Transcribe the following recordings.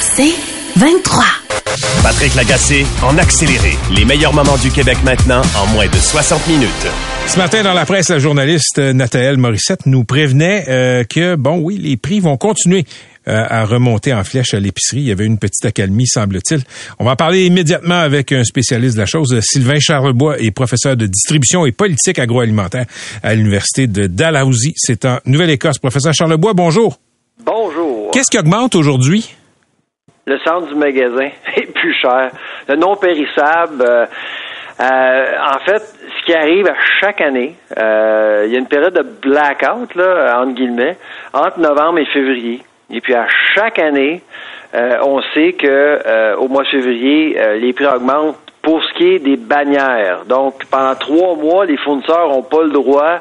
C'est 23. Patrick Lagacé en accéléré. Les meilleurs moments du Québec maintenant en moins de 60 minutes. Ce matin, dans la presse, la journaliste euh, Nathalie Morissette nous prévenait euh, que, bon, oui, les prix vont continuer euh, à remonter en flèche à l'épicerie. Il y avait une petite accalmie, semble-t-il. On va en parler immédiatement avec un spécialiste de la chose. Sylvain Charlebois est professeur de distribution et politique agroalimentaire à l'Université de Dalhousie. C'est en Nouvelle-Écosse. Professeur Charlebois, bonjour. Bonjour. Qu'est-ce qui augmente aujourd'hui? Le centre du magasin est plus cher. Le non périssable, euh, euh, en fait, ce qui arrive à chaque année, euh, il y a une période de blackout, entre guillemets, entre novembre et février. Et puis à chaque année, on sait que au mois de février, les prix augmentent pour ce qui est des bannières. Donc, pendant trois mois, les fournisseurs n'ont pas le droit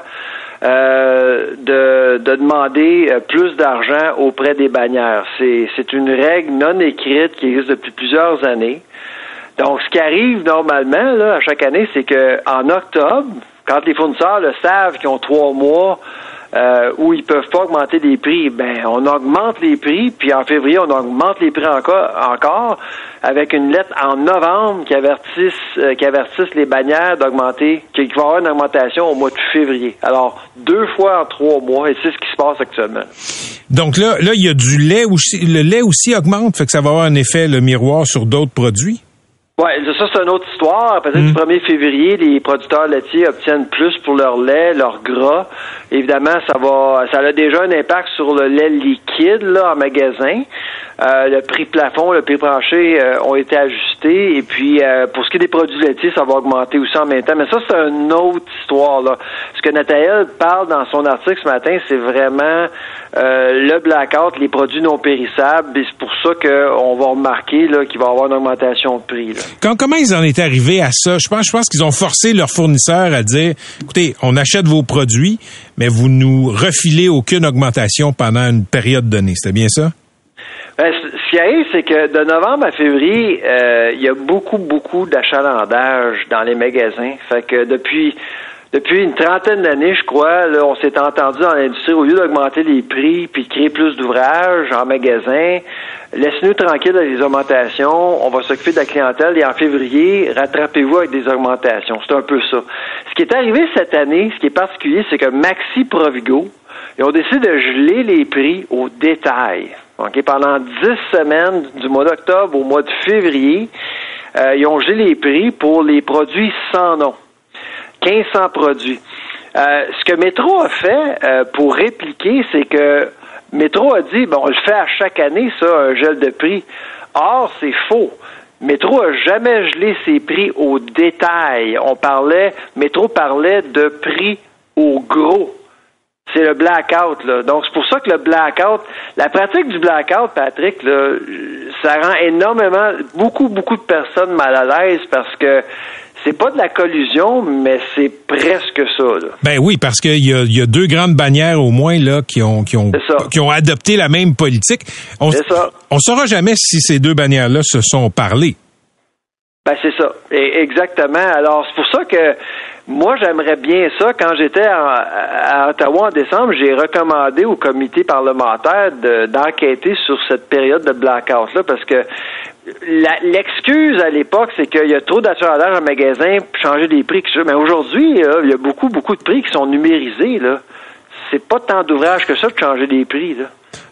euh, de, de, demander euh, plus d'argent auprès des bannières. C'est une règle non écrite qui existe depuis plusieurs années. Donc, ce qui arrive normalement là, à chaque année, c'est que en octobre, quand les fournisseurs le savent qu'ils ont trois mois euh, où ils peuvent pas augmenter les prix, ben on augmente les prix, puis en février on augmente les prix encore, encore avec une lettre en novembre qui avertisse euh, qui avertisse les bannières d'augmenter, qu'il va y avoir une augmentation au mois de février. Alors deux fois en trois mois, et c'est ce qui se passe actuellement. Donc là, là il y a du lait aussi, le lait aussi augmente, fait que ça va avoir un effet le miroir sur d'autres produits? Oui, ça c'est une autre histoire. Peut-être du 1er hmm. février, les producteurs laitiers obtiennent plus pour leur lait, leur gras. Évidemment, ça va ça a déjà un impact sur le lait liquide là, en magasin. Euh, le prix plafond, le prix plancher euh, ont été ajustés. Et puis, euh, pour ce qui est des produits laitiers, ça va augmenter aussi en même temps. Mais ça, c'est une autre histoire. Là. Ce que Nathalie parle dans son article ce matin, c'est vraiment le blackout, les produits non périssables. Et c'est pour ça qu'on va remarquer qu'il va y avoir une augmentation de prix. Comment ils en étaient arrivés à ça? Je pense, je pense qu'ils ont forcé leurs fournisseurs à dire, écoutez, on achète vos produits, mais vous nous refilez aucune augmentation pendant une période donnée. C'était bien ça? Ben, ce qui arrive, c'est que de novembre à février, euh, il y a beaucoup, beaucoup d'achalandage dans les magasins. Fait que depuis depuis une trentaine d'années, je crois, là, on s'est entendu dans l'industrie, au lieu d'augmenter les prix puis de créer plus d'ouvrages en magasin, laisse-nous tranquille avec les augmentations, on va s'occuper de la clientèle et en février, rattrapez-vous avec des augmentations. C'est un peu ça. Ce qui est arrivé cette année, ce qui est particulier, c'est que Maxi Provigo, ils ont décidé de geler les prix au détail. Pendant dix semaines, du mois d'octobre au mois de février, euh, ils ont gelé les prix pour les produits sans nom. 1500 produits. Euh, ce que Métro a fait euh, pour répliquer, c'est que Métro a dit, bon, on le fait à chaque année, ça, un gel de prix. Or, c'est faux. Métro a jamais gelé ses prix au détail. On parlait, Métro parlait de prix au gros. C'est le blackout, là. Donc, c'est pour ça que le blackout, la pratique du blackout, Patrick, là, ça rend énormément, beaucoup, beaucoup de personnes mal à l'aise parce que c'est pas de la collusion, mais c'est presque ça. Là. Ben oui, parce qu'il y a, y a deux grandes bannières au moins là qui ont qui ont qui ont adopté la même politique. On ça. on saura jamais si ces deux bannières-là se sont parlé. Ben c'est ça, exactement. Alors c'est pour ça que moi j'aimerais bien ça. Quand j'étais à, Ottawa en décembre, j'ai recommandé au comité parlementaire d'enquêter sur cette période de blackout là, parce que l'excuse à l'époque, c'est qu'il y a trop d'achalandage en magasin pour changer des prix. Mais aujourd'hui, il y a beaucoup, beaucoup de prix qui sont numérisés. Là. C'est pas tant d'ouvrage que ça de changer des prix. Là.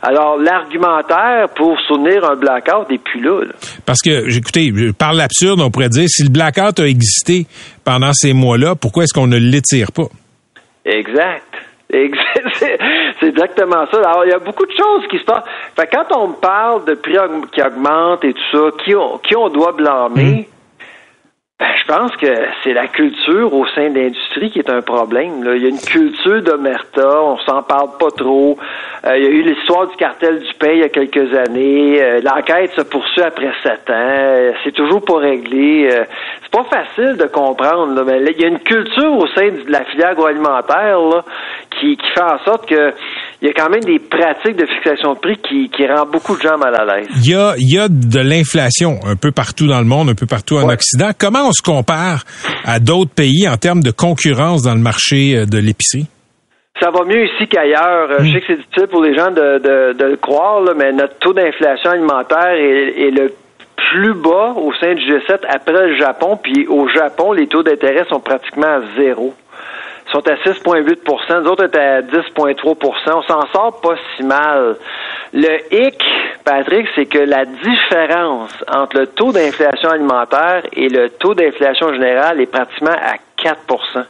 Alors, l'argumentaire pour soutenir un blackout n'est plus là, Parce que, écoutez, par l'absurde, on pourrait dire, si le blackout a existé pendant ces mois-là, pourquoi est-ce qu'on ne l'étire pas? Exact. C'est exactement ça. Alors, il y a beaucoup de choses qui se passent. Fait quand on me parle de prix qui augmentent et tout ça, qui on, qui on doit blâmer, Ben, je pense que c'est la culture au sein de l'industrie qui est un problème. Là. Il y a une culture d'omerta, on s'en parle pas trop. Euh, il y a eu l'histoire du cartel du pain il y a quelques années. Euh, l'enquête se poursuit après sept ans. Euh, c'est toujours pas réglé. c'est pas facile de comprendre. Là, mais il y a une culture au sein de la filière agroalimentaire là, qui, qui fait en sorte que il y a quand même des pratiques de fixation de prix qui, qui rend beaucoup de gens mal à l'aise. Il y a, il y a de l'inflation un peu partout dans le monde, un peu partout en Occident. Comment on se compare à d'autres pays en termes de concurrence dans le marché euh, de l'épicerie? Ça va mieux ici qu'ailleurs. Euh, je hmm. sais que c'est difficile pour les gens de, de, le croire, là, mais notre taux d'inflation alimentaire est, est le plus bas au sein du G7 après le Japon. Puis au Japon, les taux d'intérêt sont pratiquement à zéro sont à 6,8 nous autres étaient à 10,3 On s'en sort pas si mal. Le hic, Patrick, c'est que la différence entre le taux d'inflation alimentaire et le taux d'inflation générale est pratiquement à 4%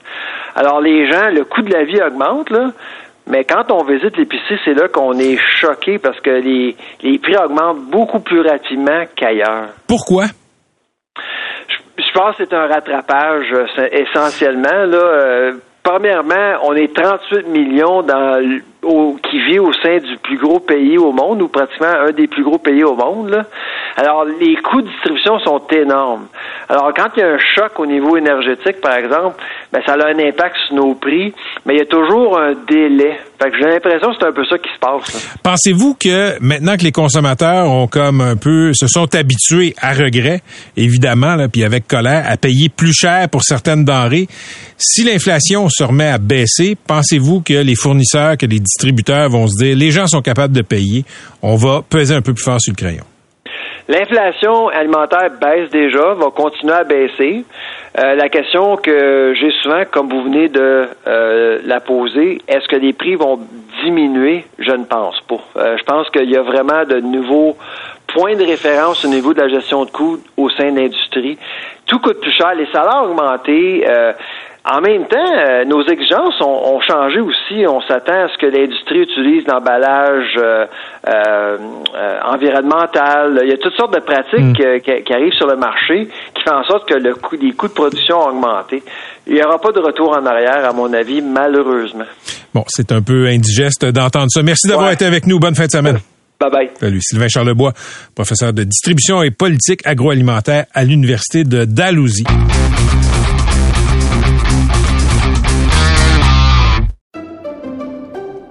Alors les gens, le coût de la vie augmente, là, mais quand on visite l'épicerie, c'est là qu'on est choqué parce que les, les prix augmentent beaucoup plus rapidement qu'ailleurs. Pourquoi? Je pense que c'est un rattrapage essentiellement. Là, euh, Premièrement, on est 38 millions dans, qui vit au sein du plus gros pays au monde, ou pratiquement un des plus gros pays au monde. Alors, les coûts de distribution sont énormes. Alors, quand il y a un choc au niveau énergétique, par exemple, ben, ça a un impact sur nos prix, mais il y a toujours un délai. Fait que j'ai l'impression que c'est un peu ça qui se passe. Pensez-vous que maintenant que les consommateurs ont comme un peu se sont habitués à regret, évidemment, là, puis avec colère, à payer plus cher pour certaines denrées, si l'inflation se remet à baisser, pensez-vous que les fournisseurs, que les distributeurs vont se dire, les gens sont capables de payer, on va peser un peu plus fort sur le crayon? L'inflation alimentaire baisse déjà, va continuer à baisser. Euh, la question que j'ai souvent, comme vous venez de euh, la poser, est-ce que les prix vont diminuer? Je ne pense pas. Euh, je pense qu'il y a vraiment de nouveaux points de référence au niveau de la gestion de coûts au sein de l'industrie. Tout coûte plus cher. Les salaires ont augmenté. En même temps, euh, nos exigences ont, changé aussi. On s'attend à ce que l'industrie utilise l'emballage euh, euh, environnemental. Il y a toutes sortes de pratiques mm. qui, arrivent sur le marché qui font en sorte que le coût, les coûts de production ont augmenté. Il n'y aura pas de retour en arrière, à mon avis, malheureusement. Bon, c'est un peu indigeste d'entendre ça. Merci d'avoir été avec nous. Bonne fin de semaine. Bye bye. Salut. Sylvain Charlebois, professeur de distribution et politique agroalimentaire à l'Université de Dalhousie.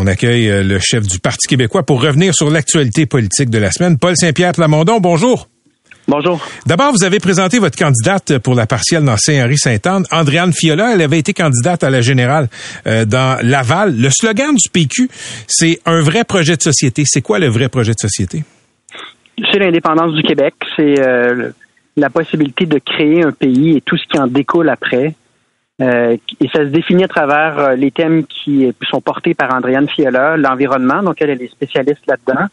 On accueille euh, le chef du Parti québécois pour revenir sur l'actualité politique de la semaine. Paul Saint-Pierre Plamondon, bonjour. Bonjour. D'abord, vous avez présenté votre candidate pour la partielle dans Saint-Henri-Sainte-Anne, Andréane Fiola. Elle avait été candidate à la générale euh, dans Laval. Le slogan du PQ, c'est un vrai projet de société. C'est quoi le vrai projet de société? C'est l'indépendance du Québec. C'est euh, la possibilité de créer un pays et tout ce qui en découle après. Euh, et ça se définit à travers euh, les thèmes qui sont portés par Andréane Fiala, l'environnement, donc elle, est spécialiste là-dedans,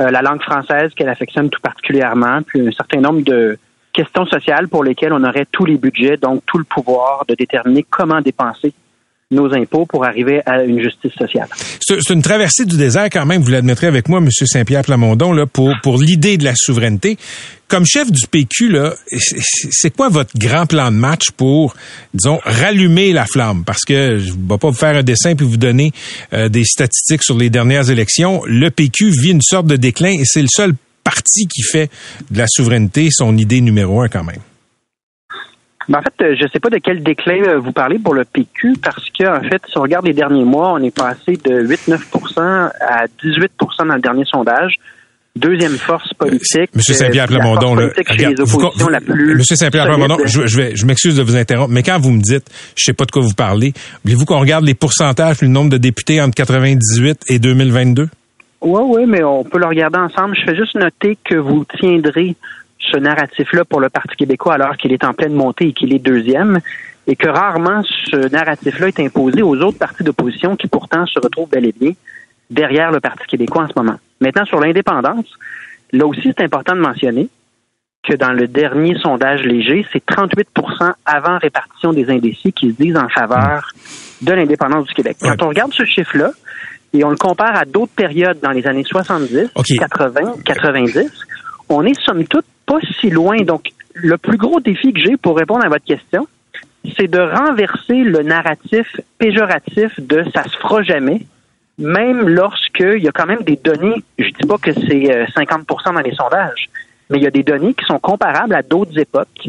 euh, la langue française qu'elle affectionne tout particulièrement, puis un certain nombre de questions sociales pour lesquelles on aurait tous les budgets, donc tout le pouvoir de déterminer comment dépenser nos impôts pour arriver à une justice sociale. C'est une traversée du désert quand même, vous l'admettrez avec moi, M. Saint-Pierre Plamondon, là, pour, pour l'idée de la souveraineté. Comme chef du PQ, là, c'est quoi votre grand plan de match pour, disons, rallumer la flamme? Parce que je ne vais pas vous faire un dessin puis vous donner euh, des statistiques sur les dernières élections. Le PQ vit une sorte de déclin et c'est le seul parti qui fait de la souveraineté son idée numéro un quand même. Ben, en fait, euh, je ne sais pas de quel déclin euh, vous parlez pour le PQ, parce que en fait, si on regarde les derniers mois, on est passé de 8-9% à 18% dans le dernier sondage. Deuxième force politique. Monsieur Saint-Pierre Plamondon, là, Monsieur Saint-Pierre Plamondon, je, je, vais, je m'excuse de vous interrompre, mais quand vous me dites, je sais pas de quoi vous parlez, voulez-vous qu'on regarde les pourcentages, le nombre de députés entre 98 et 2022? Oui, oui, mais on peut le regarder ensemble. Je fais juste noter que vous tiendrez ce narratif-là pour le Parti québécois alors qu'il est en pleine montée et qu'il est deuxième. et que rarement ce narratif-là est imposé aux autres partis d'opposition qui pourtant se retrouvent bel et bien derrière le Parti québécois en ce moment. Maintenant, sur l'indépendance, là aussi, c'est important de mentionner que dans le dernier sondage léger, c'est 38% avant répartition des indécis qui se disent en faveur de l'indépendance du Québec. Quand on regarde ce chiffre-là, et on le compare à d'autres périodes dans les années 70, OK. 80, 90, on est somme toute pas si loin. Donc, le plus gros défi que j'ai pour répondre à votre question, c'est de renverser le narratif péjoratif de ça se fera jamais, même lorsqu'il y a quand même des données, je dis pas que c'est euh, 50% dans les sondages, mais il y a des données qui sont comparables à d'autres époques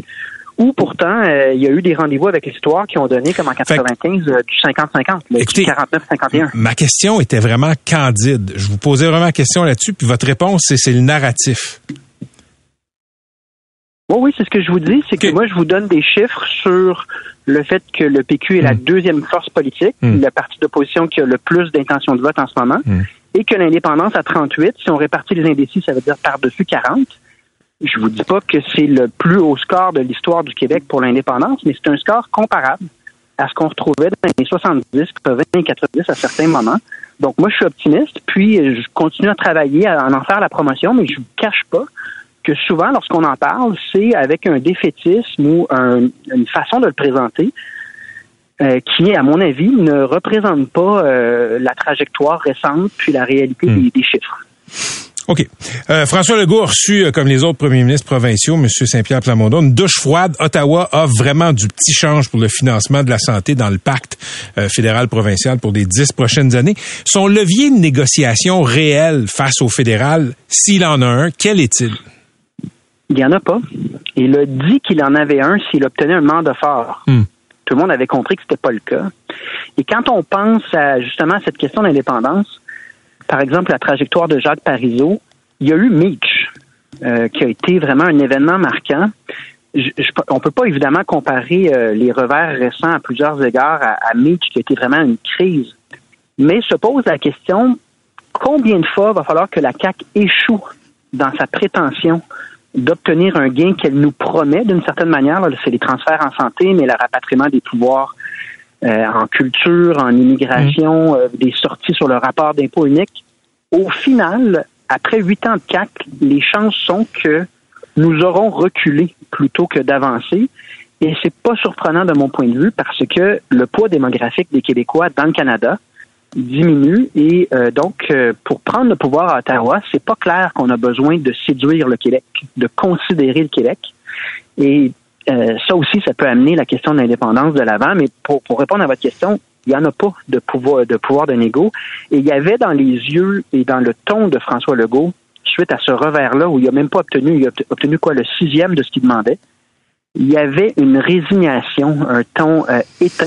où pourtant euh, il y a eu des rendez-vous avec l'histoire qui ont donné comme en 95 euh, du 50-50, là, Écoutez, du 49-51. Ma question était vraiment candide. Je vous posais vraiment la question là-dessus, puis votre réponse, c'est le narratif. Oui, oui, c'est ce que je vous dis, c'est que moi, je vous donne des chiffres sur le fait que le PQ est la deuxième force politique, Mm. le parti d'opposition qui a le plus d'intention de vote en ce moment, Mm. et que l'indépendance à 38, si on répartit les indécis, ça veut dire par-dessus 40. Je vous dis pas que c'est le plus haut score de l'histoire du Québec pour l'indépendance, mais c'est un score comparable à ce qu'on retrouvait dans les années 70, 80 et 90 à certains moments. Donc moi, je suis optimiste, puis je continue à travailler, à en faire la promotion, mais je vous cache pas que souvent, lorsqu'on en parle, c'est avec un défaitisme ou un- une façon de le présenter euh, qui, à mon avis, ne représente pas euh, la trajectoire récente puis la réalité Hmm. des, des chiffres. OK. Euh, François Legault a reçu, comme les autres premiers ministres provinciaux, M. Saint-Pierre Plamondon, une douche froide. Ottawa offre vraiment du petit change pour le financement de la santé dans le pacte fédéral-provincial pour les dix prochaines années. Son levier de négociation réel face au fédéral, s'il en a un, quel est-il? Il n'y en a pas. Il a dit qu'il en avait un s'il obtenait un mandat fort. Hmm. Tout le monde avait compris que c'était pas le cas. Et quand on pense à justement à cette question d'indépendance, par exemple la trajectoire de Jacques Parizeau, il y a eu Meach, euh, qui a été vraiment un événement marquant. Je, je, on peut pas évidemment comparer euh, les revers récents à plusieurs égards à, à Meach, qui a été vraiment une crise. Mais se pose la question combien de fois va falloir que la CAC échoue dans sa prétention d'obtenir un gain qu'elle nous promet d'une certaine manière. C'est les transferts en santé, mais le rapatriement des pouvoirs euh, en culture, en immigration, euh, des sorties sur le rapport d'impôt unique. Au final, après huit ans de CAC, les chances sont que nous aurons reculé plutôt que d'avancer. Et c'est pas surprenant de mon point de vue parce que le poids démographique des Québécois dans le Canada diminue et euh, donc euh, pour prendre le pouvoir à Ottawa, c'est pas clair qu'on a besoin de séduire le Québec, de considérer le Québec. Et euh, ça aussi, ça peut amener la question de l'indépendance de l'avant. Mais pour, pour répondre à votre question, il n'y en a pas de pouvoir de pouvoir de négo. Et il y avait dans les yeux et dans le ton de François Legault, suite à ce revers-là, où il n'a même pas obtenu, il a obtenu quoi, le sixième de ce qu'il demandait, il y avait une résignation, un ton euh, éteint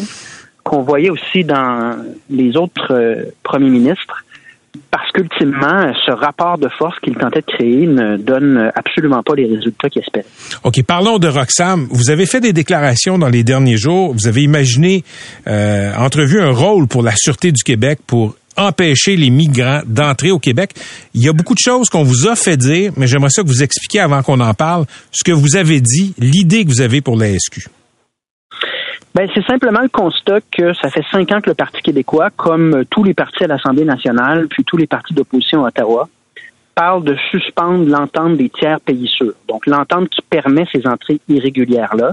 qu'on voyait aussi dans les autres euh, premiers ministres, parce qu'ultimement, ce rapport de force qu'il tentait de créer ne donne absolument pas les résultats qu'il espérait. OK, parlons de Roxham. Vous avez fait des déclarations dans les derniers jours. Vous avez imaginé, euh, entrevu un rôle pour la Sûreté du Québec pour empêcher les migrants d'entrer au Québec. Il y a beaucoup de choses qu'on vous a fait dire, mais j'aimerais ça que vous expliquiez avant qu'on en parle ce que vous avez dit, l'idée que vous avez pour la SQ. Ben, c'est simplement le constat que ça fait cinq ans que le Parti québécois, comme tous les partis à l'Assemblée nationale, puis tous les partis d'opposition à Ottawa, parle de suspendre l'entente des tiers pays sûrs. Donc, l'entente qui permet ces entrées irrégulières-là.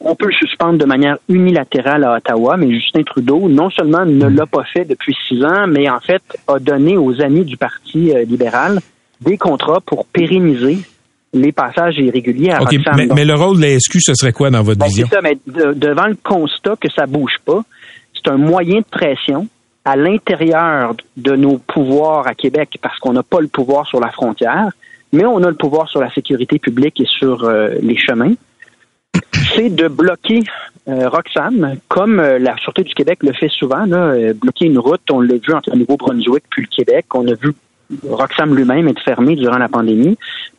On peut le suspendre de manière unilatérale à Ottawa, mais Justin Trudeau, non seulement ne l'a pas fait depuis six ans, mais en fait a donné aux amis du Parti euh, libéral des contrats pour pérenniser les passages irréguliers à OK, Roxham. mais, mais le rôle de la SQ, ce serait quoi dans votre ben, vision? c'est ça, mais de- devant le constat que ça bouge pas, c'est un moyen de pression à l'intérieur de nos pouvoirs à Québec parce qu'on n'a pas le pouvoir sur la frontière, mais on a le pouvoir sur la sécurité publique et sur euh, les chemins. C'est de bloquer euh, Roxham, comme euh, la Sûreté du Québec le fait souvent, là, euh, bloquer une route, on l'a vu entre le Nouveau-Brunswick puis le Québec, on a vu Roxham lui-même être fermé durant la pandémie,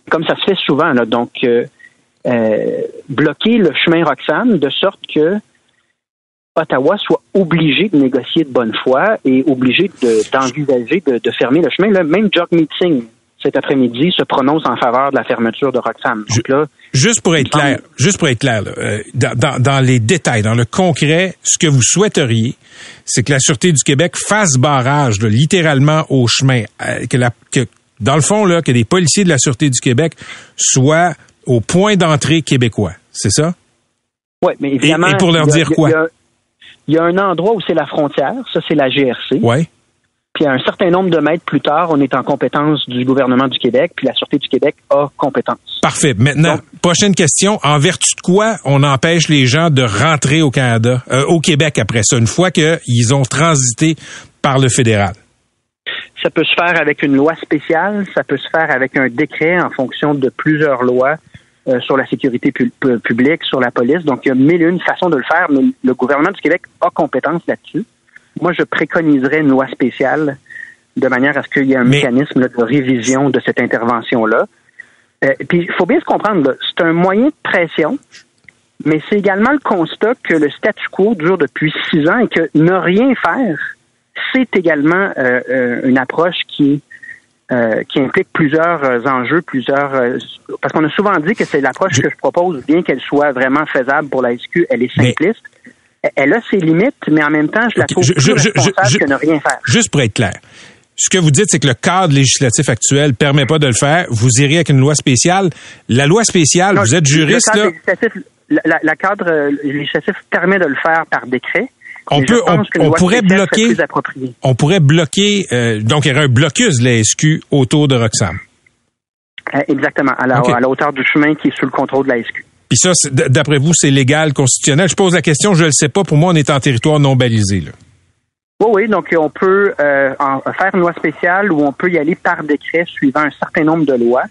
comme ça se fait souvent. Là, donc, euh, euh, bloquer le chemin Roxham de sorte que Ottawa soit obligé de négocier de bonne foi et obligé de- d'envisager de, fermer le chemin. Même Jock Meeting, cet après-midi se prononce en faveur de la fermeture de Roxham. Donc là, Juste pour être clair, juste pour être clair, là, euh, dans, les détails, dans le concret, ce que vous souhaiteriez, c'est que la Sûreté du Québec fasse barrage, là, littéralement au chemin, euh, que, la, que dans le fond, là, que les policiers de la Sûreté du Québec soient au point d'entrée québécois. C'est ça? ouais, mais évidemment, et pour leur a- dire quoi? Il y, a, il y a un endroit où c'est la frontière, ça c'est la GRC. Ouais. Puis un certain nombre de mètres plus tard, on est en compétence du gouvernement du Québec, puis la Sûreté du Québec a compétence. Parfait. Maintenant, Donc- prochaine question. En vertu de quoi on empêche les gens de rentrer au Canada, euh, au Québec après ça, une fois qu'ils ont transité par le fédéral? Ça peut se faire avec une loi spéciale, ça peut se faire avec un décret en fonction de plusieurs lois euh, sur la sécurité pu- pu- publique, sur la police. Donc, il y a mille et une façons de le faire, mais le gouvernement du Québec a compétence là-dessus. Moi, je préconiserais une loi spéciale de manière à ce qu'il y ait un Mais- mécanisme de révision de cette intervention-là. Euh, puis, il faut bien se comprendre, c'est un moyen de pression, mais c'est également le constat que le statu quo dure depuis six ans et que ne rien faire, c'est également euh, euh, une approche qui qui implique plusieurs enjeux, plusieurs parce qu'on a souvent dit que c'est l'approche Je- que je propose, bien qu'elle soit vraiment faisable pour la SQ, elle est Mais- simpliste. Elle a ses limites, mais en même temps, je la trouve je- plus je- responsable je- que ne rien faire. Juste pour être clair. Ce que vous dites, c'est que le cadre législatif actuel permet pas de le faire. Vous irez avec une loi spéciale. La loi spéciale, Non, vous êtes le juriste, cadre là. législatif- la, la- la cadre euh, législatif permet de le faire par décret. On peut- on- pourrait bloquer-. On pourrait bloquer, euh, donc il y aurait un blocus de la SQ autour de Roxham. Euh, Exactement, à la, Ok. à la hauteur du chemin qui est sous le contrôle de la SQ. Puis ça, d'après vous, c'est légal, constitutionnel? Je pose la question, je ne le sais pas. Pour moi, on est en territoire non balisé. Oui, oui, donc on peut euh, faire une loi spéciale ou on peut y aller par décret suivant un certain nombre de lois.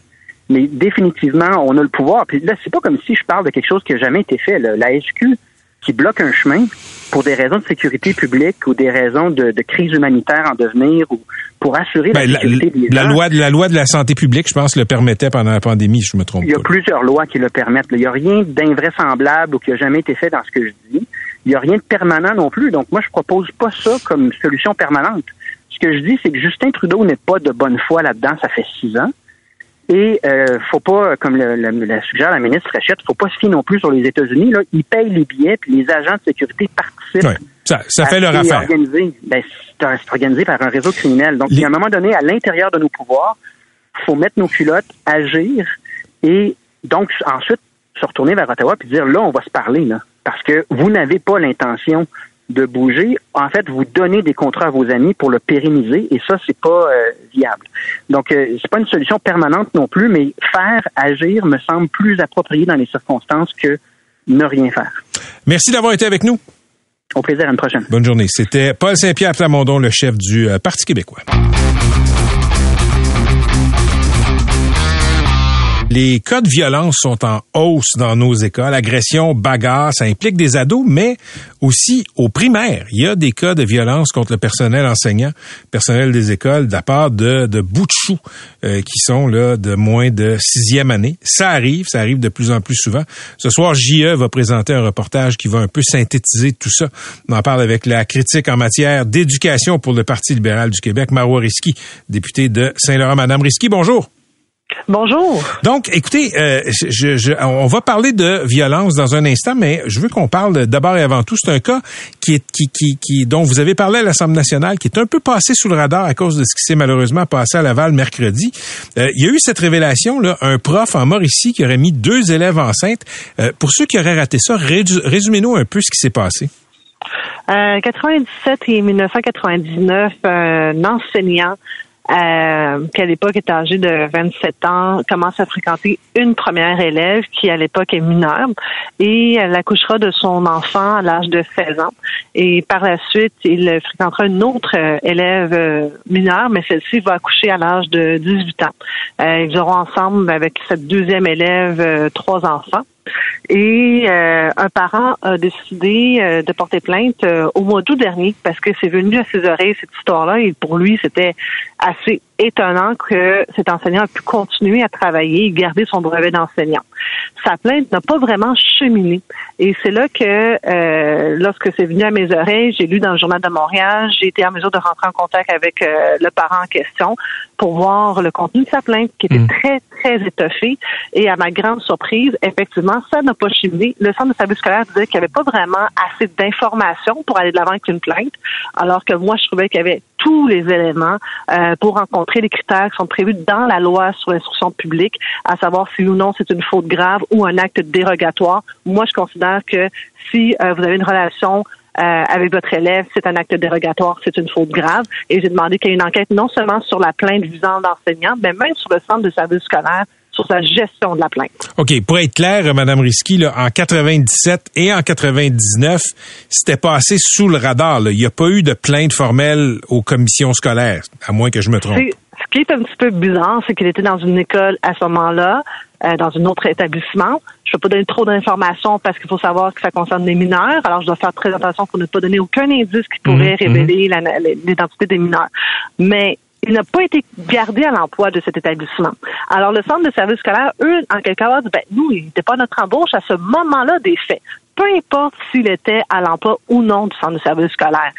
Mais définitivement, on a le pouvoir. Puis là, c'est pas comme si je parle de quelque chose qui n'a jamais été fait. La SQ qui bloque un chemin pour des raisons de sécurité publique ou des raisons de, de crise humanitaire en devenir ou pour assurer Ben, la la, sécurité des la gens. loi, la loi de la santé publique, je pense, le permettait pendant la pandémie, je me trompe Il y a pas. plusieurs lois qui le permettent. Il n'y a rien d'invraisemblable ou qui n'a jamais été fait dans ce que je dis. Il n'y a rien de permanent non plus. Donc, moi, je propose pas ça comme solution permanente. Ce que je dis, c'est que Justin Trudeau n'est pas de bonne foi là-dedans. Ça fait six ans. Et euh, faut pas, comme le, le- la suggère la ministre Rachette, faut pas se fier non plus sur les États-Unis. Là, ils payent les billets, puis les agents de sécurité participent. Ça, ça fait leur affaire. Organisé, ben, c'est organisé par un réseau criminel. Donc, Les- à un moment donné, à l'intérieur de nos pouvoirs, faut mettre nos culottes, agir et donc ensuite se retourner vers Ottawa puis dire là, on va se parler là, parce que vous n'avez pas l'intention de bouger. En fait, vous donnez des contrats à vos amis pour le pérenniser et ça, c'est pas euh, viable. Donc, euh, c'est pas une solution permanente non plus, mais faire agir me semble plus approprié dans les circonstances que ne rien faire. Merci d'avoir été avec nous. Au plaisir, à une prochaine. Bonne journée. C'était Paul Saint-Pierre Plamondon, le chef du euh, Parti québécois. Les cas de violence sont en hausse dans nos écoles. Agression, bagarre, ça implique des ados, mais aussi aux primaires. Il y a des cas de violence contre le personnel enseignant, personnel des écoles, de de, de bouts de euh, qui sont là de moins de sixième année. Ça arrive, ça arrive de plus en plus souvent. Ce soir, JE va présenter un reportage qui va un peu synthétiser tout ça. On en parle avec la critique en matière d'éducation pour le Parti libéral du Québec, Marois Risky, député de Saint-Laurent. Madame Risky, bonjour. Bonjour. Donc, écoutez, euh, je, je- on va parler de violence dans un instant, mais je veux qu'on parle d'abord et avant tout. C'est un cas qui est, qui, qui, qui, dont vous avez parlé à l'Assemblée nationale, qui est un peu passé sous le radar à cause de ce qui s'est malheureusement passé à Laval mercredi. Euh, il y a eu cette révélation, là, un prof en Mauricie qui aurait mis deux élèves enceintes. Euh, pour ceux qui auraient raté ça, résumez-nous un peu ce qui s'est passé. Euh, 97 et 1999, un enseignant euh, qui à l'époque est âgé de 27 ans commence à fréquenter une première élève qui à l'époque est mineure et elle accouchera de son enfant à l'âge de 16 ans et par la suite il fréquentera une autre euh, élève euh, mineure mais celle-ci va accoucher à l'âge de 18 ans. Euh, ils auront ensemble avec cette deuxième élève euh, trois enfants. Et euh, un parent a décidé euh, de porter plainte euh, au mois d'août dernier parce que c'est venu à ses oreilles cette histoire-là et pour lui c'était assez étonnant que cet enseignant a pu continuer à travailler et garder son brevet d'enseignant. sa plainte n'a pas vraiment cheminé. Et c'est là que, euh, lorsque c'est venu à mes oreilles, j'ai lu dans le journal de Montréal, j'ai été en mesure de rentrer en contact avec euh, le parent en question pour voir le contenu de sa plainte, qui était Mm. très, très étoffé. Et à ma grande surprise, effectivement, ça n'a pas cheminé. Le centre de service scolaire disait qu'il n'y avait pas vraiment assez d'informations pour aller de l'avant avec une plainte, alors que moi, je trouvais qu'il y avait tous les éléments euh, pour rencontrer les critères qui sont prévus dans la loi sur l'instruction publique, à savoir si ou non c'est une faute grave ou un acte dérogatoire. Moi, je considère que si euh, vous avez une relation euh, avec votre élève, c'est un acte dérogatoire, c'est une faute grave. Et j'ai demandé qu'il y ait une enquête non seulement sur la plainte visant l'enseignant, mais même sur le centre de service scolaire, sur sa gestion de la plainte. OK, pour être clair, Madame Risky, là, en 97 et en 99, c'était passé sous le radar. là. Il n'y a pas eu de plainte formelle aux commissions scolaires, à moins que je me trompe. Ce qui est un petit peu bizarre, c'est qu'il était dans une école à ce moment-là, euh, dans un autre établissement. Je ne peux pas donner trop d'informations parce qu'il faut savoir que ça concerne les mineurs. Alors, je dois faire très attention pour ne pas donner aucun indice qui pourrait Mhm, révéler la- l'identité des mineurs. Mais il n'a pas été gardé à l'emploi de cet établissement. Alors, le centre de service scolaire, eux, en quelque dit, ben, nous, il n'était pas notre embauche à ce moment-là des faits. Peu importe s'il était à l'emploi ou non du centre de service scolaire.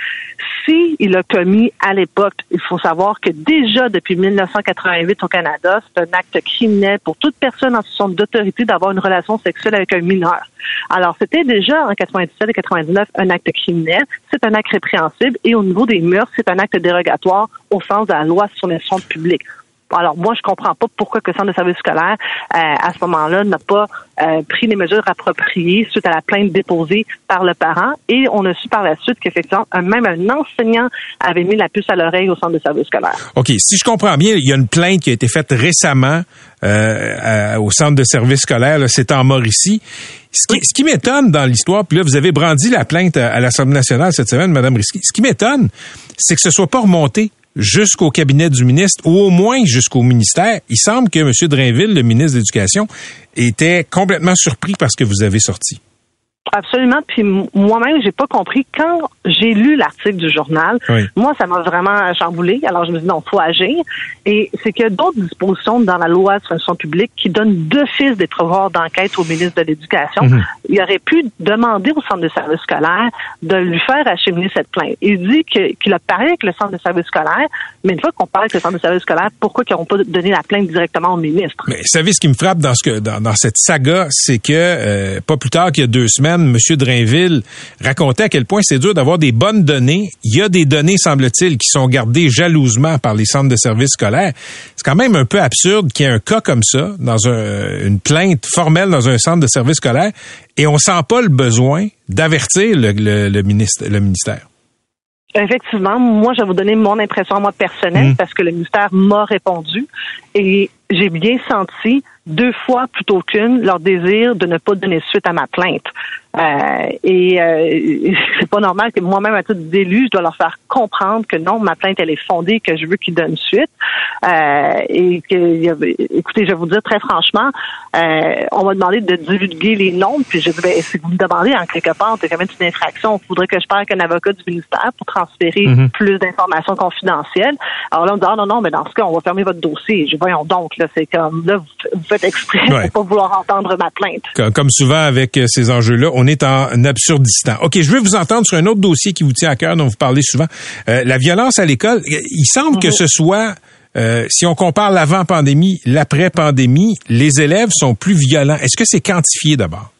Si il a commis à l'époque, il faut savoir que déjà depuis 1988 au Canada, c'est un acte criminel pour toute personne en situation d'autorité d'avoir une relation sexuelle avec un mineur. Alors, c'était déjà en 97 et 99 un acte criminel. C'est un acte répréhensible et au niveau des mœurs, c'est un acte dérogatoire au sens de la loi sur l'instruction publique. Alors moi, je comprends pas pourquoi que le centre de service scolaire, euh, à ce moment-là, n'a pas euh, pris les mesures appropriées suite à la plainte déposée par le parent. Et on a su par la suite qu'effectivement, même un enseignant avait mis la puce à l'oreille au centre de service scolaire. OK, si je comprends bien, il y a une plainte qui a été faite récemment euh, à- au centre de service scolaire, c'est en Mauricie. Ce qui, ce qui m'étonne dans l'histoire, puis là, vous avez brandi la plainte à, à l'Assemblée nationale cette semaine, Madame Risky. Ce qui m'étonne, c'est que ce soit pas remonté jusqu'au cabinet du ministre ou au moins jusqu'au ministère. Il semble que M. Drainville, le ministre de l'Éducation, était complètement surpris par ce que vous avez sorti. Absolument. Puis moi-même, j'ai pas compris quand j'ai lu l'article du journal. Oui. Moi, ça m'a vraiment chamboulé. Alors je me dis non, faut agir. Et c'est qu'il y a d'autres dispositions dans la loi de fonction publique qui donnent d'office des pouvoirs d'enquête au ministre de l'Éducation. Mhm. Il aurait pu demander au centre de service scolaire de lui faire acheminer cette plainte. Il dit que- qu'il a parlé avec le centre de service scolaire, mais une fois qu'on parle avec le centre de service scolaire, pourquoi qu'ils n'auront pas donné la plainte directement au ministre? Mais vous savez, ce qui me frappe dans ce que dans, dans cette saga, c'est que euh, pas plus tard qu'il y a deux semaines, M. Drainville racontait à quel point c'est dur d'avoir des bonnes données. Il y a des données, semble-t-il, qui sont gardées jalousement par les centres de services scolaires. C'est quand même un peu absurde qu'il y ait un cas comme ça, dans un- une plainte formelle dans un centre de services scolaire, et on sent pas le besoin d'avertir le, le- le ministre, le ministère. Effectivement, moi, je vais vous donner mon impression à moi personnelle Mm. parce que le ministère m'a répondu et j'ai bien senti deux fois plutôt qu'une leur désir de ne pas donner suite à ma plainte. Euh, et euh, c'est pas normal que moi-même, à titre d'élu, je dois leur faire comprendre que non, ma plainte, elle est fondée, que je veux qu'ils donnent suite. Euh, et que, écoutez, je vais vous dire très franchement, euh, on m'a demandé de divulguer les noms, puis j'ai dit, ben, si vous me demandez en quelque part, c'est quand même une infraction, il faudrait que je parle avec un avocat du ministère pour transférer Mhm. plus d'informations confidentielles. Alors là, on me dit, ah non, non, mais dans ce cas, on va fermer votre dossier. Je dis, voyons donc, là, c'est comme, là, vous, faites exprès Ouais. pour pas vouloir entendre ma plainte. Comme- Comme souvent avec euh, ces enjeux-là, on est en absurdistan. OK, je veux vous entendre sur un autre dossier qui vous tient à cœur, dont vous parlez souvent. Euh, la violence à l'école. Il semble que ce soit, euh, si on compare l'avant-pandémie, l'après-pandémie, les élèves sont plus violents. Est-ce que c'est quantifié d'abord?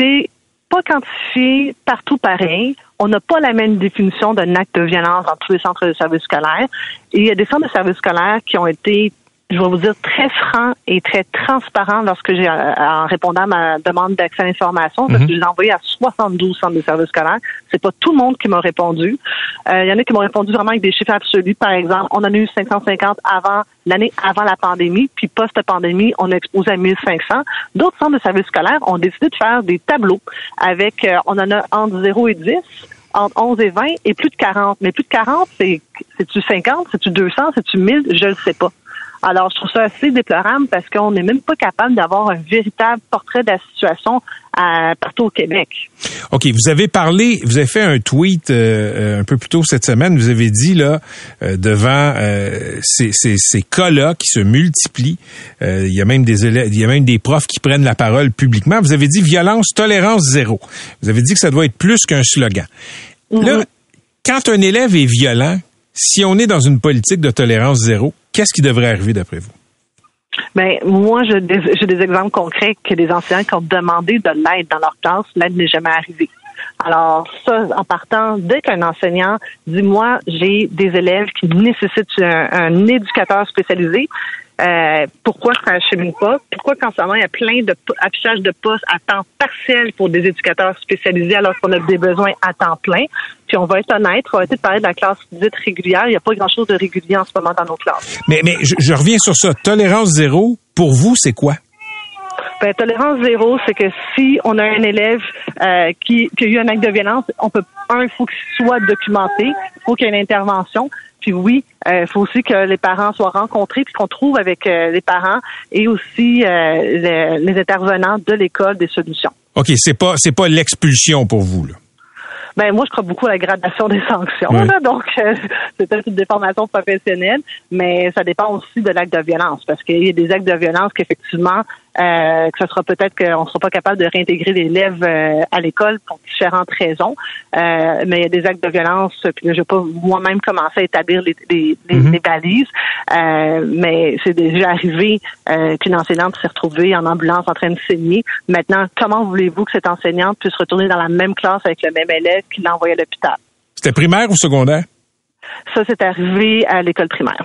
c'est pas quantifié partout pareil. On n'a pas la même définition d'un acte de violence dans tous les centres de services scolaires. Et il y a des centres de services scolaires qui ont été, je vais vous dire, très francs et très transparents lorsque j'ai, euh, en répondant à ma demande d'accès à l'information, parce que je l'ai envoyé à 72 centres de services scolaires. C'est pas tout le monde qui m'a répondu. Euh, Il y en a qui m'ont répondu vraiment avec des chiffres absolus. Par exemple, on en a eu 550 avant l'année avant la pandémie, puis post-pandémie, on a exposé à 1500. D'autres centres de services scolaires ont décidé de faire des tableaux avec, euh, on en a entre 0 et 10, entre 11 et 20 et plus de 40. Mais plus de 40, c'est, c'est-tu 50, c'est-tu 200, c'est-tu 1000, je le sais pas. Alors, je trouve ça assez déplorable parce qu'on n'est même pas capable d'avoir un véritable portrait de la situation à, partout au Québec. OK, vous avez parlé, vous avez fait un tweet euh, un peu plus tôt cette semaine, vous avez dit là, euh, devant euh, ces, ces, ces cas-là qui se multiplient, euh, il y a même des élèves, il y a même des profs qui prennent la parole publiquement, vous avez dit violence, tolérance zéro. Vous avez dit que ça doit être plus qu'un slogan. Là, quand un élève est violent, si on est dans une politique de tolérance zéro, qu'est-ce qui devrait arriver d'après vous? Ben, moi, j'ai des, des exemples concrets que des enseignants qui ont demandé de l'aide dans leur classe, l'aide n'est jamais arrivée. Alors, ça, en partant, dès qu'un enseignant dit, moi, j'ai des élèves qui nécessitent un éducateur spécialisé, euh, pourquoi ça n'achemine pas? Pourquoi ce moment, il y a plein de de postes à temps partiel pour des éducateurs spécialisés alors qu'on a des besoins à temps plein? Puis on va être honnête, on va essayer de parler de la classe dite régulière. Il n'y a pas grand-chose de régulier en ce moment dans nos classes. Mais, mais je reviens sur ça. Tolérance zéro, pour vous, c'est quoi? Ben, tolérance zéro, c'est que si on a un élève euh, qui, qui a eu un acte de violence, on peut un, il faut qu'il soit documenté, il faut qu'il y ait une intervention. Puis oui, il faut aussi que les parents soient rencontrés, puis qu'on trouve avec euh, les parents et aussi euh, les, les intervenants de l'école des solutions. OK, c'est pas c'est pas l'expulsion pour vous là? Ben moi, je crois beaucoup à la gradation des sanctions. Oui. Là, donc, euh, c'est peut-être une déformation professionnelle, mais ça dépend aussi de l'acte de violence, parce qu'il y a des actes de violence qu'effectivement, euh, que ce sera peut-être qu'on ne sera pas capable de réintégrer l'élève euh, à l'école pour différentes raisons. Euh, mais il y a des actes de violence, puis là, je vais pas moi-même commencer à établir les, les, les- Mhm. les balises, euh, mais c'est déjà arrivé euh, qu'une enseignante s'est retrouvée en ambulance en train de saigner. Maintenant, comment voulez-vous que cette enseignante puisse retourner dans la même classe avec le même élève qui l'a envoyé à l'hôpital? C'était primaire ou secondaire? Ça, c'est arrivé à l'école primaire.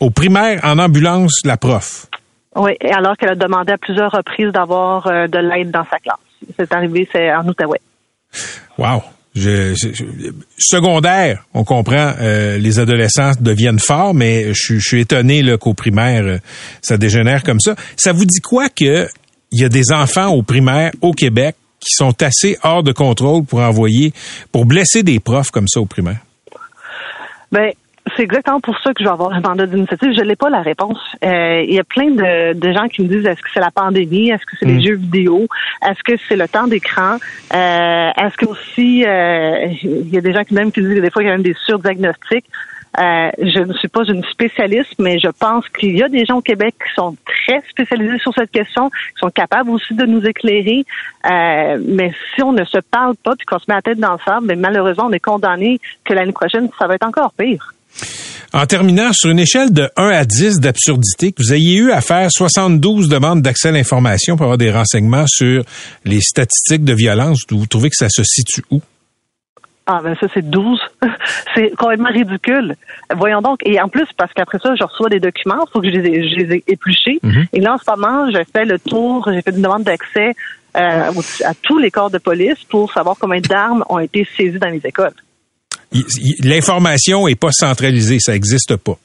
Au primaire, en ambulance, la prof. Oui, et alors qu'elle a demandé à plusieurs reprises d'avoir euh, de l'aide dans sa classe. C'est arrivé, c'est en Outaouais. Wow. Je, je- je- secondaire, on comprend, euh, les adolescents deviennent forts, mais je, suis- je suis étonné là, qu'au primaire, euh, ça dégénère comme ça. Ça vous dit quoi que il y a des enfants au primaire au Québec qui sont assez hors de contrôle pour envoyer, pour blesser des profs comme ça au primaire? Ben, c'est exactement pour ça que je vais avoir un mandat d'initiative. Je n'ai pas la réponse. Euh, Il y a plein de, de gens qui me disent est-ce que c'est la pandémie, est-ce que c'est les jeux vidéo, est-ce que c'est le temps d'écran, euh, est-ce que aussi euh, il y a des gens qui même qui disent que des fois il y a même des surdiagnostics. Euh, je ne suis pas une spécialiste, mais je pense qu'il y a des gens au Québec qui sont très spécialisés sur cette question, qui sont capables aussi de nous éclairer. Euh, mais si on ne se parle pas puis qu'on se met la tête dans le sable, mais malheureusement, on est condamné que l'année prochaine, ça va être encore pire. En terminant, sur une échelle de 1 à 10 d'absurdité, que vous ayez eu à faire 72 demandes d'accès à l'information pour avoir des renseignements sur les statistiques de violence, vous trouvez que ça se situe où? Ah ben ça c'est 12. c'est complètement ridicule. Voyons donc. Et en plus, parce qu'après ça, je reçois des documents, il faut que je les ai, je les ai épluchés. Et là, en ce moment, je fais le tour, j'ai fait une demande d'accès euh, à tous les corps de police pour savoir combien d'armes ont été saisies dans les écoles. L'information est pas centralisée, ça existe pas.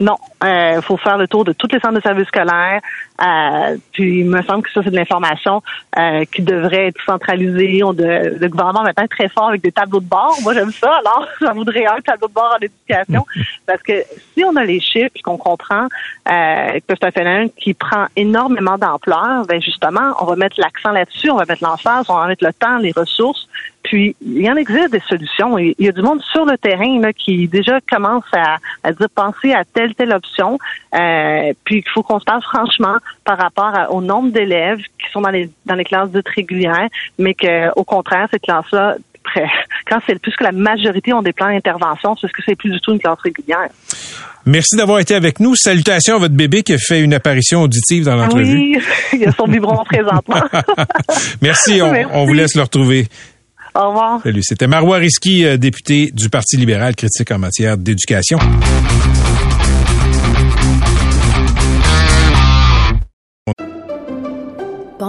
Non, il faut faire le tour de tous les centres de services scolaires. Euh, puis il me semble que ça, c'est de l'information euh, qui devrait être centralisée. On de, le gouvernement maintenant est très fort avec des tableaux de bord. Moi, j'aime ça. Alors, j'en voudrais un tableau de bord en éducation. Parce que si on a les chiffres et qu'on comprend euh, que c'est un phénomène qui prend énormément d'ampleur, ben justement, on va mettre l'accent là-dessus, on va mettre l'emphase, on va mettre le temps, les ressources. Puis, il y en existe des solutions. Il y a du monde sur le terrain là, qui déjà commence à, à dire penser à telle, telle option. Euh, puis, il faut qu'on se parle franchement par rapport à- au nombre d'élèves qui sont dans les, dans les classes dites régulières, mais que au contraire, ces classes-là, quand c'est plus que la majorité ont des plans d'intervention, c'est parce que c'est plus du tout une classe régulière. Merci d'avoir été avec nous. Salutations à votre bébé qui a fait une apparition auditive dans l'entrevue. Oui, il y a son biberon présentement. Merci, on, Merci. on vous laisse le retrouver. Au revoir. Salut. C'était Marois Risky, euh, député du Parti libéral, critique en matière d'éducation.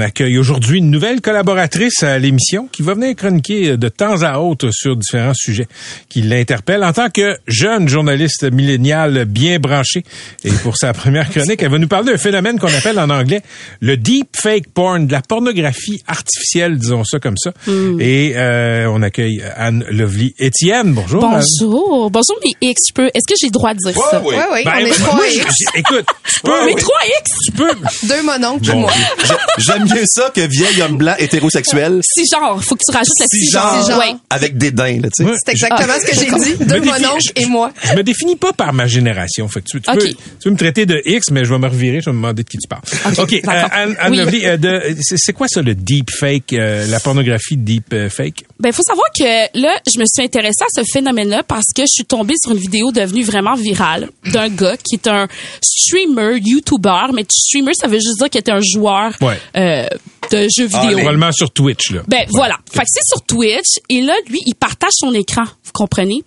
On accueille aujourd'hui une nouvelle collaboratrice à l'émission qui va venir chroniquer de temps à autre sur différents sujets qui l'interpellent en tant que jeune journaliste millénial bien branché. Et pour sa première chronique, elle va nous parler d'un phénomène qu'on appelle en anglais le deep fake porn, de la pornographie artificielle, disons ça comme ça. Et euh, on accueille Anne Lovely Étienne. Bonjour. Anne. Bonjour. Bonjour, mes X. Est-ce que j'ai le droit de dire ça? oui. Oui, oui, Ben, on est moi, trois je- X. je- écoute, tu peux, Mais 3X? tu peux. Deux mononcles, Bon, moi. J'aime mieux ça que vieil homme blanc hétérosexuel. Si genre, faut que tu rajoutes le Si genre, genre. Ouais. avec des dents, là, tu sais. C'est exactement ce que j'ai dit. Deux mononcles je- et moi. Je me définis pas par ma génération. Fait que tu, tu peux, tu peux me traiter de X, mais je vais me revirer, je vais me demander de qui tu parles. OK. euh, d'accord. Anne, Anne Oui. Lovely, euh, de- c'est c'est quoi ça, le deep fake, euh, la pornographie deep euh, fake? Ben, faut savoir que là, je me suis intéressée à ce phénomène-là parce que je suis tombée sur une vidéo devenue vraiment virale d'un gars qui est un streamer, YouTuber, mais streamer, ça veut juste dire qu'il était un joueur Ouais. euh, de jeux vidéo. Probablement sur Twitch, là. Ben voilà. Fait que c'est sur Twitch et là lui il partage son écran, vous comprenez?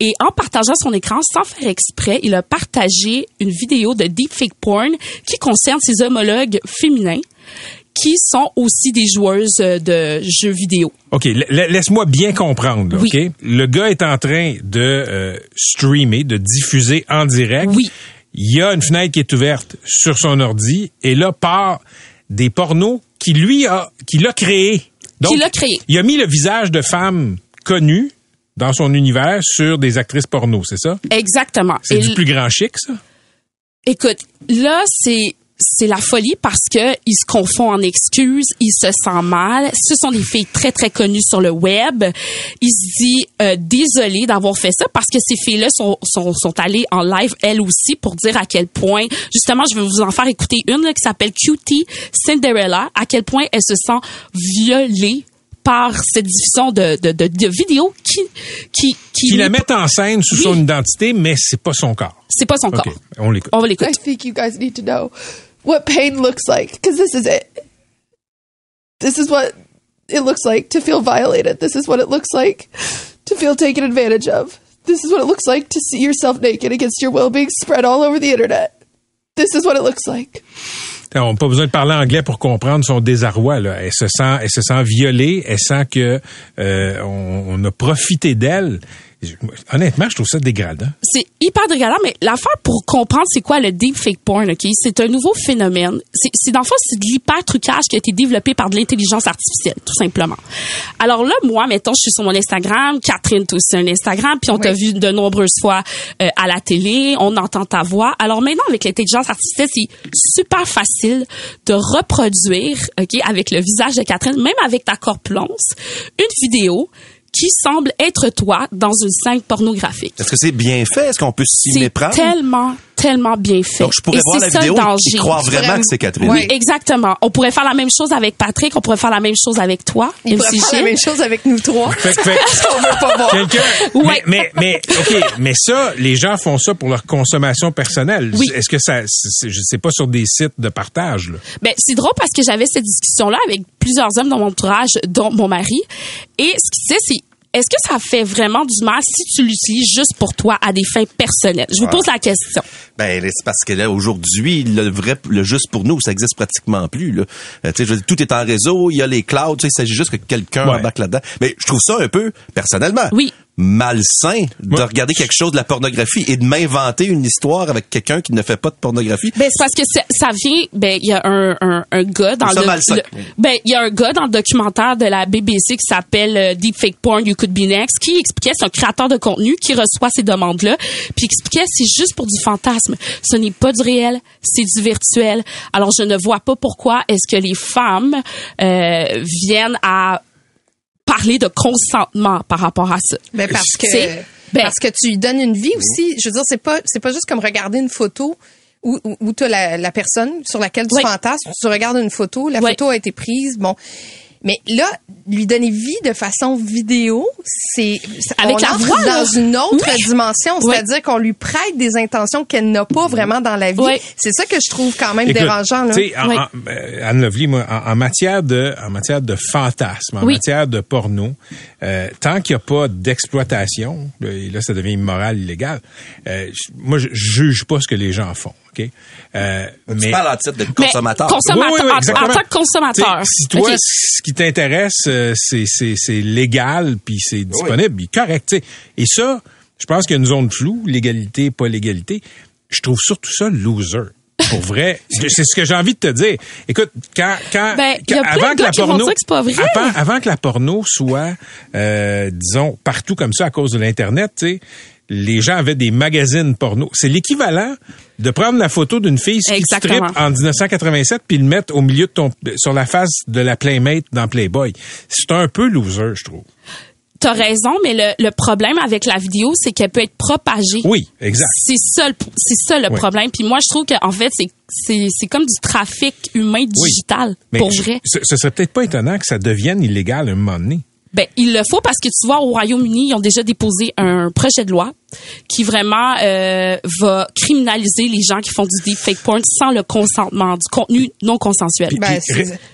Et en partageant son écran sans faire exprès, il a partagé une vidéo de deepfake porn qui concerne ses homologues féminins qui sont aussi des joueuses euh, de jeux vidéo. OK, la- la- laisse-moi bien comprendre, là, Oui. OK? Le gars est en train de euh, streamer, de diffuser en direct. Oui. Il y a une fenêtre qui est ouverte sur son ordi et là part des pornos qui lui a qui l'a créé. Qui l'a créé. Il a mis le visage de femmes connues dans son univers sur des actrices porno, c'est ça? Exactement. C'est du plus grand chic, ça? Écoute, là, c'est c'est la folie parce que il se confond en excuses, il se sent mal. Ce sont des filles très très connues sur le web. Il se dit euh, désolé d'avoir fait ça parce que ces filles-là sont, sont sont allées en live elles aussi pour dire à quel point justement je vais vous en faire écouter une là, qui s'appelle Cutie Cinderella à quel point elle se sent violée par cette diffusion de de, de, de vidéos qui qui qui, Qui la met en scène sous Oui. son identité, mais c'est pas son corps. c'est pas son corps. on l'écoute. On va l'écouter. I think you guys need to know what pain looks like because this is it. This is what it looks like to feel violated. This is what it looks like to feel taken advantage of. This is what it looks like to see yourself naked against your will being spread all over the internet. This is what it looks like. On n'a pas besoin de parler anglais pour comprendre son désarroi. Là. Elle se sent, elle se sent violée. Elle sent que euh, on, on a profité d'elle. Honnêtement, je trouve ça dégradant. c'est hyper dégueulasse, mais l'affaire pour comprendre c'est quoi le deepfake porn, ok, c'est un nouveau phénomène. C'est, c'est dans le fond, c'est de l'hyper trucage qui a été développé par de l'intelligence artificielle, tout simplement. Alors là, moi, mettons, je suis sur mon Instagram, Catherine, toi aussi un Instagram, puis on t'a vu de nombreuses fois euh, à la télé, on entend ta voix. Alors maintenant, avec l'intelligence artificielle, c'est super facile de reproduire, ok, avec le visage de Catherine, même avec ta corpulence, une vidéo qui semble être toi dans une scène pornographique. Est-ce que c'est bien fait? Est-ce qu'on peut s'y C'est méprendre? tellement, tellement bien fait. Donc, je pourrais Et voir c'est la vidéo et croire vraiment que c'est Catherine. Oui, exactement. On pourrait faire la même chose avec Patrick, on pourrait faire la même chose avec toi, On pourrait faire la même chose avec nous trois. Fait que- fait- On veut pas voir. Quelqu'un. Ouais. Mais, mais, mais, OK, mais ça, les gens font ça pour leur consommation personnelle. Oui. Est-ce que ça, c'est- je sais pas sur des sites de partage, là? Ben, c'est drôle parce que j'avais cette discussion-là avec plusieurs hommes dans mon entourage, dont mon mari. Et ce qui c'est, c'est est-ce que ça fait vraiment du mal si tu l'utilises juste pour toi à des fins personnelles? Je vous pose la question. Ben, c'est parce que là, aujourd'hui, le vrai, le juste pour nous, ça existe pratiquement plus, là. Euh, tu sais, je veux dire, tout est en réseau, il y a les clouds, tu sais, il s'agit juste que quelqu'un Ouais. embarque là-dedans. Mais je trouve ça un peu, personnellement. Oui. Malsain de Ouais. regarder quelque chose de la pornographie et de m'inventer une histoire avec quelqu'un qui ne fait pas de pornographie. Ben, c'est parce que ça, vient, ben, il y a un, un, un gars dans Ça le, malsain. le- ben, il y a un gars dans le documentaire de la BBC qui s'appelle euh, Deepfake Porn You Could Be Next qui expliquait, c'est un créateur de contenu qui reçoit ces demandes-là, puis expliquait c'est juste pour du fantasme. Ce n'est pas du réel, c'est du virtuel. Alors, je ne vois pas pourquoi est-ce que les femmes euh, viennent à parler de consentement par rapport à ça. Ben parce que C'est- ben- parce que tu lui donnes une vie aussi. Je veux dire, c'est pas c'est pas juste comme regarder une photo où, où, où tu as la, la personne sur laquelle tu Oui. fantasmes. Tu regardes une photo, la Oui. photo a été prise, bon. Mais là, lui donner vie de façon vidéo, c'est Avec on la entre voix, là. dans une autre Oui. dimension, Oui. c'est-à-dire qu'on lui prête des intentions qu'elle n'a pas vraiment dans la vie. Oui. C'est ça que je trouve quand même Écoute, dérangeant. Là. tu sais, en- Oui. en- euh, Anne Lovely, moi, en, en matière de, en matière de fantasme, en Oui. matière de porno, euh, tant qu'il n'y a pas d'exploitation, là, et là, ça devient immoral, illégal. euh, moi, je je juge pas ce que les gens font. OK? Euh, Tu parles en titre de Mais consommateur. consommateur, Oui, oui, oui, en- tant que consommateur. T'sais, Si toi, ce qui t'intéresse, euh, c'est, légal, puis c'est disponible, puis correct. t'sais. Et ça, je pense qu'il y a une zone floue, légalité, pas légalité. Je trouve surtout ça loser. Pour vrai, c'est ce que j'ai envie de te dire. Écoute, quand, quand, Ben, quand- avant que la porno, que pas vrai. avant, avant que la porno soit, euh, disons, partout comme ça à cause de l'internet, tu sais, les gens avaient des magazines porno. C'est l'équivalent de prendre la photo d'une fille qui tripe en 1987 puis le mettre au milieu de ton sur la face de la Playmate dans Playboy. C'est un peu loser, je trouve. T'as raison, mais le, le problème avec la vidéo, c'est qu'elle peut être propagée. Oui, exact. C'est ça, le- c'est ça le Oui. problème. Puis moi, je trouve qu'en fait, c'est, c'est, c'est comme du trafic humain digital, Mais pour je- vrai. Ce, ce serait peut-être pas étonnant que ça devienne illégal à un moment donné. Ben, il le faut parce que tu vois, au Royaume-Uni, ils ont déjà déposé un projet de loi qui vraiment euh, va criminaliser les gens qui font du deepfake porn sans le consentement, du contenu non consensuel. Ben,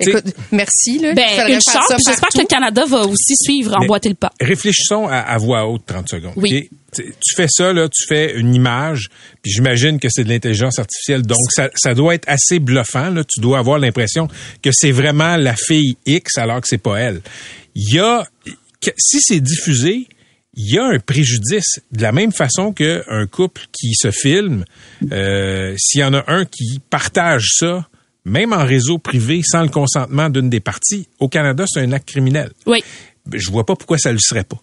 écoute, merci, là. Ben, une chance, j'espère que le Canada va aussi suivre, Mais emboîter le pas. Réfléchissons à, à voix haute 30 secondes. Oui. Tu fais ça, là, tu fais une image, puis j'imagine que c'est de l'intelligence artificielle, donc ça, ça doit être assez bluffant. Là. Tu dois avoir l'impression que c'est vraiment la fille X alors que c'est pas elle. Il y a, si c'est diffusé, il y a un préjudice. De la même façon qu'un couple qui se filme, euh, s'il y en a un qui partage ça, même en réseau privé, sans le consentement d'une des parties, au Canada, c'est un acte criminel. Oui. Je vois pas pourquoi ça le serait pas.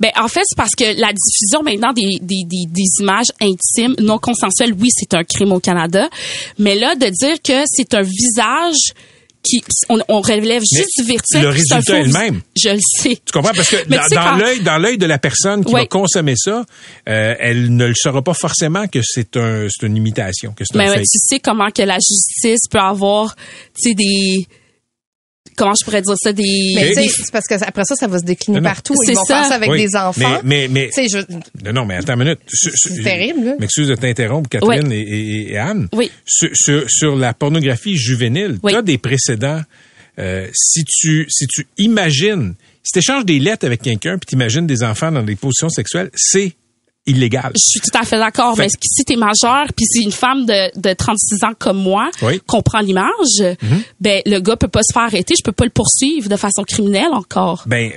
Ben, en fait, c'est parce que la diffusion maintenant des, des, des, des images intimes non consensuelles, oui, c'est un crime au Canada. Mais là, de dire que c'est un visage qui, on, on relève juste le résultat est le même. Je le sais. Tu comprends? Parce que Mais dans, tu sais, dans quand- l'œil, dans l'œil de la personne qui Oui. va consommer ça, euh, elle ne le saura pas forcément que c'est un, c'est une imitation, que c'est un Mais fake. tu sais comment que la justice peut avoir, tu sais, des, comment je pourrais dire ça, des, Mais tu sais, parce que après ça, ça va se décliner Non, non. partout. C'est Ils vont ça. faire ça avec Oui. des enfants. Mais, mais, mais Tu sais, je- non, non, mais attends une minute. C'est terrible, là. M'excuse de t'interrompre, Catherine et, et- et Anne. Oui. Sur, sur, sur la pornographie juvénile, Oui. tu as des précédents. Euh, si tu si tu imagines, si tu échanges des lettres avec quelqu'un puis tu imagines des enfants dans des positions sexuelles, c'est illégal. Je suis tout à fait d'accord. Fait- Mais si t'es majeur, puis c'est une femme de, de 36 ans comme moi, Oui. Mhm. qu'on prend l'image, ben le gars peut pas se faire arrêter. Je peux pas le poursuivre de façon criminelle encore. Ben,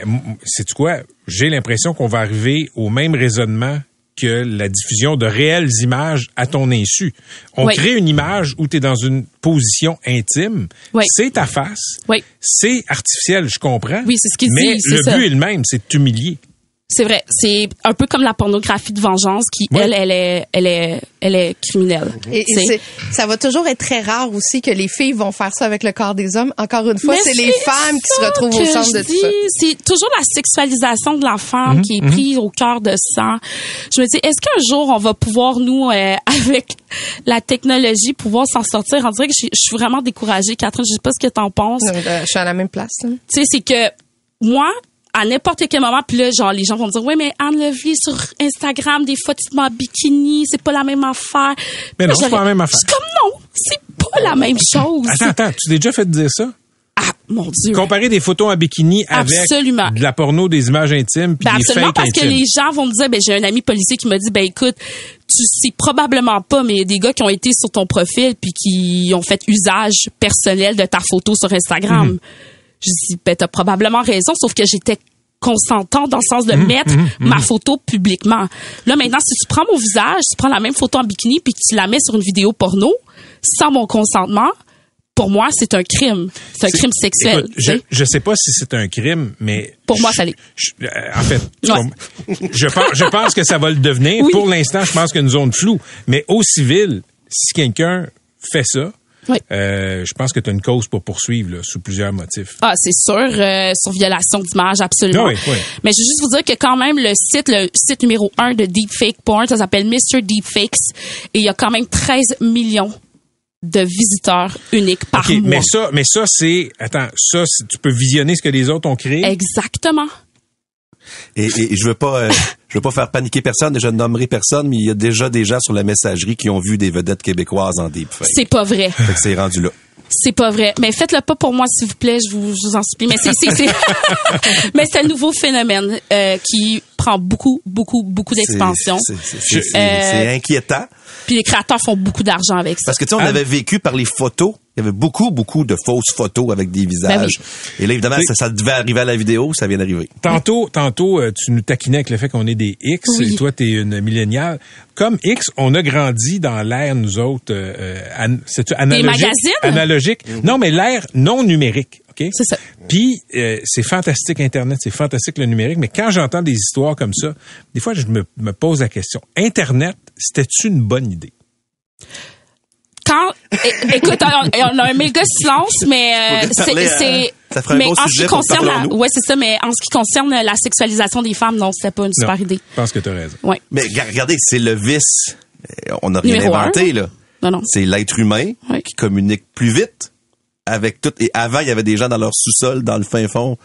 c'est tu quoi? J'ai l'impression qu'on va arriver au même raisonnement que la diffusion de réelles images à ton insu. On Oui. crée une image où tu es dans une position intime. Oui. C'est ta face. Oui. C'est artificiel, je comprends. Oui, c'est ce qu'il Mais dit, c'est le ça. but est le même, c'est de t'humilier. C'est vrai. C'est un peu comme la pornographie de vengeance qui, elle, elle est, elle est, elle est criminelle. Et, et Tu ça va toujours être très rare aussi que les filles vont faire ça avec le corps des hommes. Encore une fois, c'est les femmes qui se ça retrouvent au centre de tout dis. ça. C'est toujours la sexualisation de la femme Mhm, qui est prise au cœur de sang. Je me dis, est-ce qu'un jour on va pouvoir nous, euh, avec la technologie, pouvoir s'en sortir? On dirait que je je suis vraiment découragée, Catherine. Je sais pas ce que t'en penses. Donc, euh, je suis à la même place. hein. Tu sais, c'est que moi, à n'importe quel moment, puis là, genre, les gens vont me dire, ouais, mais Anne Levy sur Instagram, des photos de moi en bikini, c'est pas la même affaire. Mais non, c'est pas la même affaire. Suis comme non, c'est pas la même chose. Attends, attends, tu t'es déjà fait dire ça? Ah, mon Dieu. Comparer des photos en bikini avec Absolument. de la porno, des images intimes, puis Ben des absolument fakes parce que les gens vont me dire ben j'ai un ami policier qui m'a dit ben écoute tu sais probablement pas mais il y a des gars qui ont été sur ton profil puis qui ont fait usage personnel de ta photo sur Instagram. Mhm. Je dis ben t'as probablement raison sauf que j'étais consentant dans le sens de mettre ma photo publiquement. Là maintenant si tu prends mon visage, tu prends la même photo en bikini puis que tu la mets sur une vidéo porno sans mon consentement, pour moi c'est un crime, c'est un crime sexuel. Écoute, je, je sais pas si c'est un crime, mais Pour moi, ça l'est. euh, en fait, Ouais. je pense, je pense que ça va le devenir. Oui. Pour l'instant, je pense qu'il y a une zone floue. Mais au civil, si quelqu'un fait ça, Oui. euh, je pense que tu as une cause pour poursuivre là, sous plusieurs motifs. Ah, c'est sûr, euh, sur violation d'image, absolument. Ah oui, oui. Mais je veux juste vous dire que quand même, le site, le site numéro un de Deepfake Porn, ça s'appelle Mr. Deepfakes, et il y a quand même 13 millions de visiteurs uniques par OK, mois. mais ça, mais ça c'est, attends, ça, tu peux visionner ce que les autres ont créé? Exactement. Et, et- et je veux pas, euh, je veux pas faire paniquer personne, et je ne nommerai personne, mais il y a déjà des gens sur la messagerie qui ont vu des vedettes québécoises en deepfake. C'est pas vrai. Fait que c'est rendu là. C'est pas vrai. Mais faites-le pas pour moi, s'il vous plaît, je vous, je vous en supplie. Mais c'est, c'est, c'est- mais c'est un nouveau phénomène euh, qui prend beaucoup, beaucoup, beaucoup d'expansion. C'est- c'est- c'est- c'est- Euh, c'est inquiétant. Puis les créateurs font beaucoup d'argent avec ça. Parce que tu sais, on avait vécu par les photos. Il y avait beaucoup, beaucoup de fausses photos avec des visages. Et là, évidemment, ça, ça devait arriver à la vidéo, ça vient d'arriver. Tantôt, tantôt, euh, tu nous taquinais avec le fait qu'on est des X Oui. et toi, tu es une milléniale. Comme X, on a grandi dans l'ère, nous autres, euh, euh, an- c'est analogique? magazines? Analogique. Non, mais l'ère non numérique. OK? C'est ça. Puis, euh, c'est fantastique Internet, c'est fantastique le numérique, mais quand j'entends des histoires comme ça, des fois, je me, me pose la question. Internet, c'était-tu une bonne idée? Quand, écoute, on, on a un méga silence, mais euh, c'est, c'est, ça ferait un bon en ce sujet qui pour concerne, la, ouais, c'est ça, mais en ce qui concerne la sexualisation des femmes, non, c'était pas une super Non, idée. Je pense que tu as raison. Ouais. Mais ga- regardez, c'est le vice. Euh, On n'a rien Numéro un. inventé, là. Non, non. C'est l'être humain Ouais. qui communique plus vite avec tout. Et avant, il y avait des gens dans leur sous-sol, dans le fin fond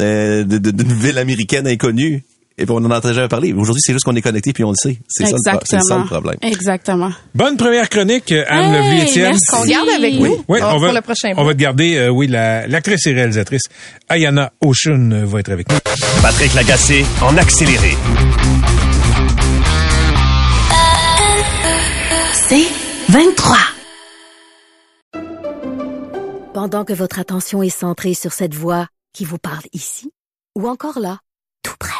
euh, d'une ville américaine inconnue. Et puis on n'en entendait jamais parler. Aujourd'hui, c'est juste qu'on est connecté puis on le sait. C'est ça, le ça problème. Exactement. Bonne première chronique, euh, Anne Hey, Levy-Étienne. merci. Qu'on garde avec Oui. nous Oui, pour on va, le prochain on va te garder, euh, oui, la- l'actrice et réalisatrice Ayana Oshun va être avec nous. Patrick Lagacé en accéléré. C'est 23. Pendant que votre attention est centrée sur cette voix qui vous parle ici, ou encore là, tout près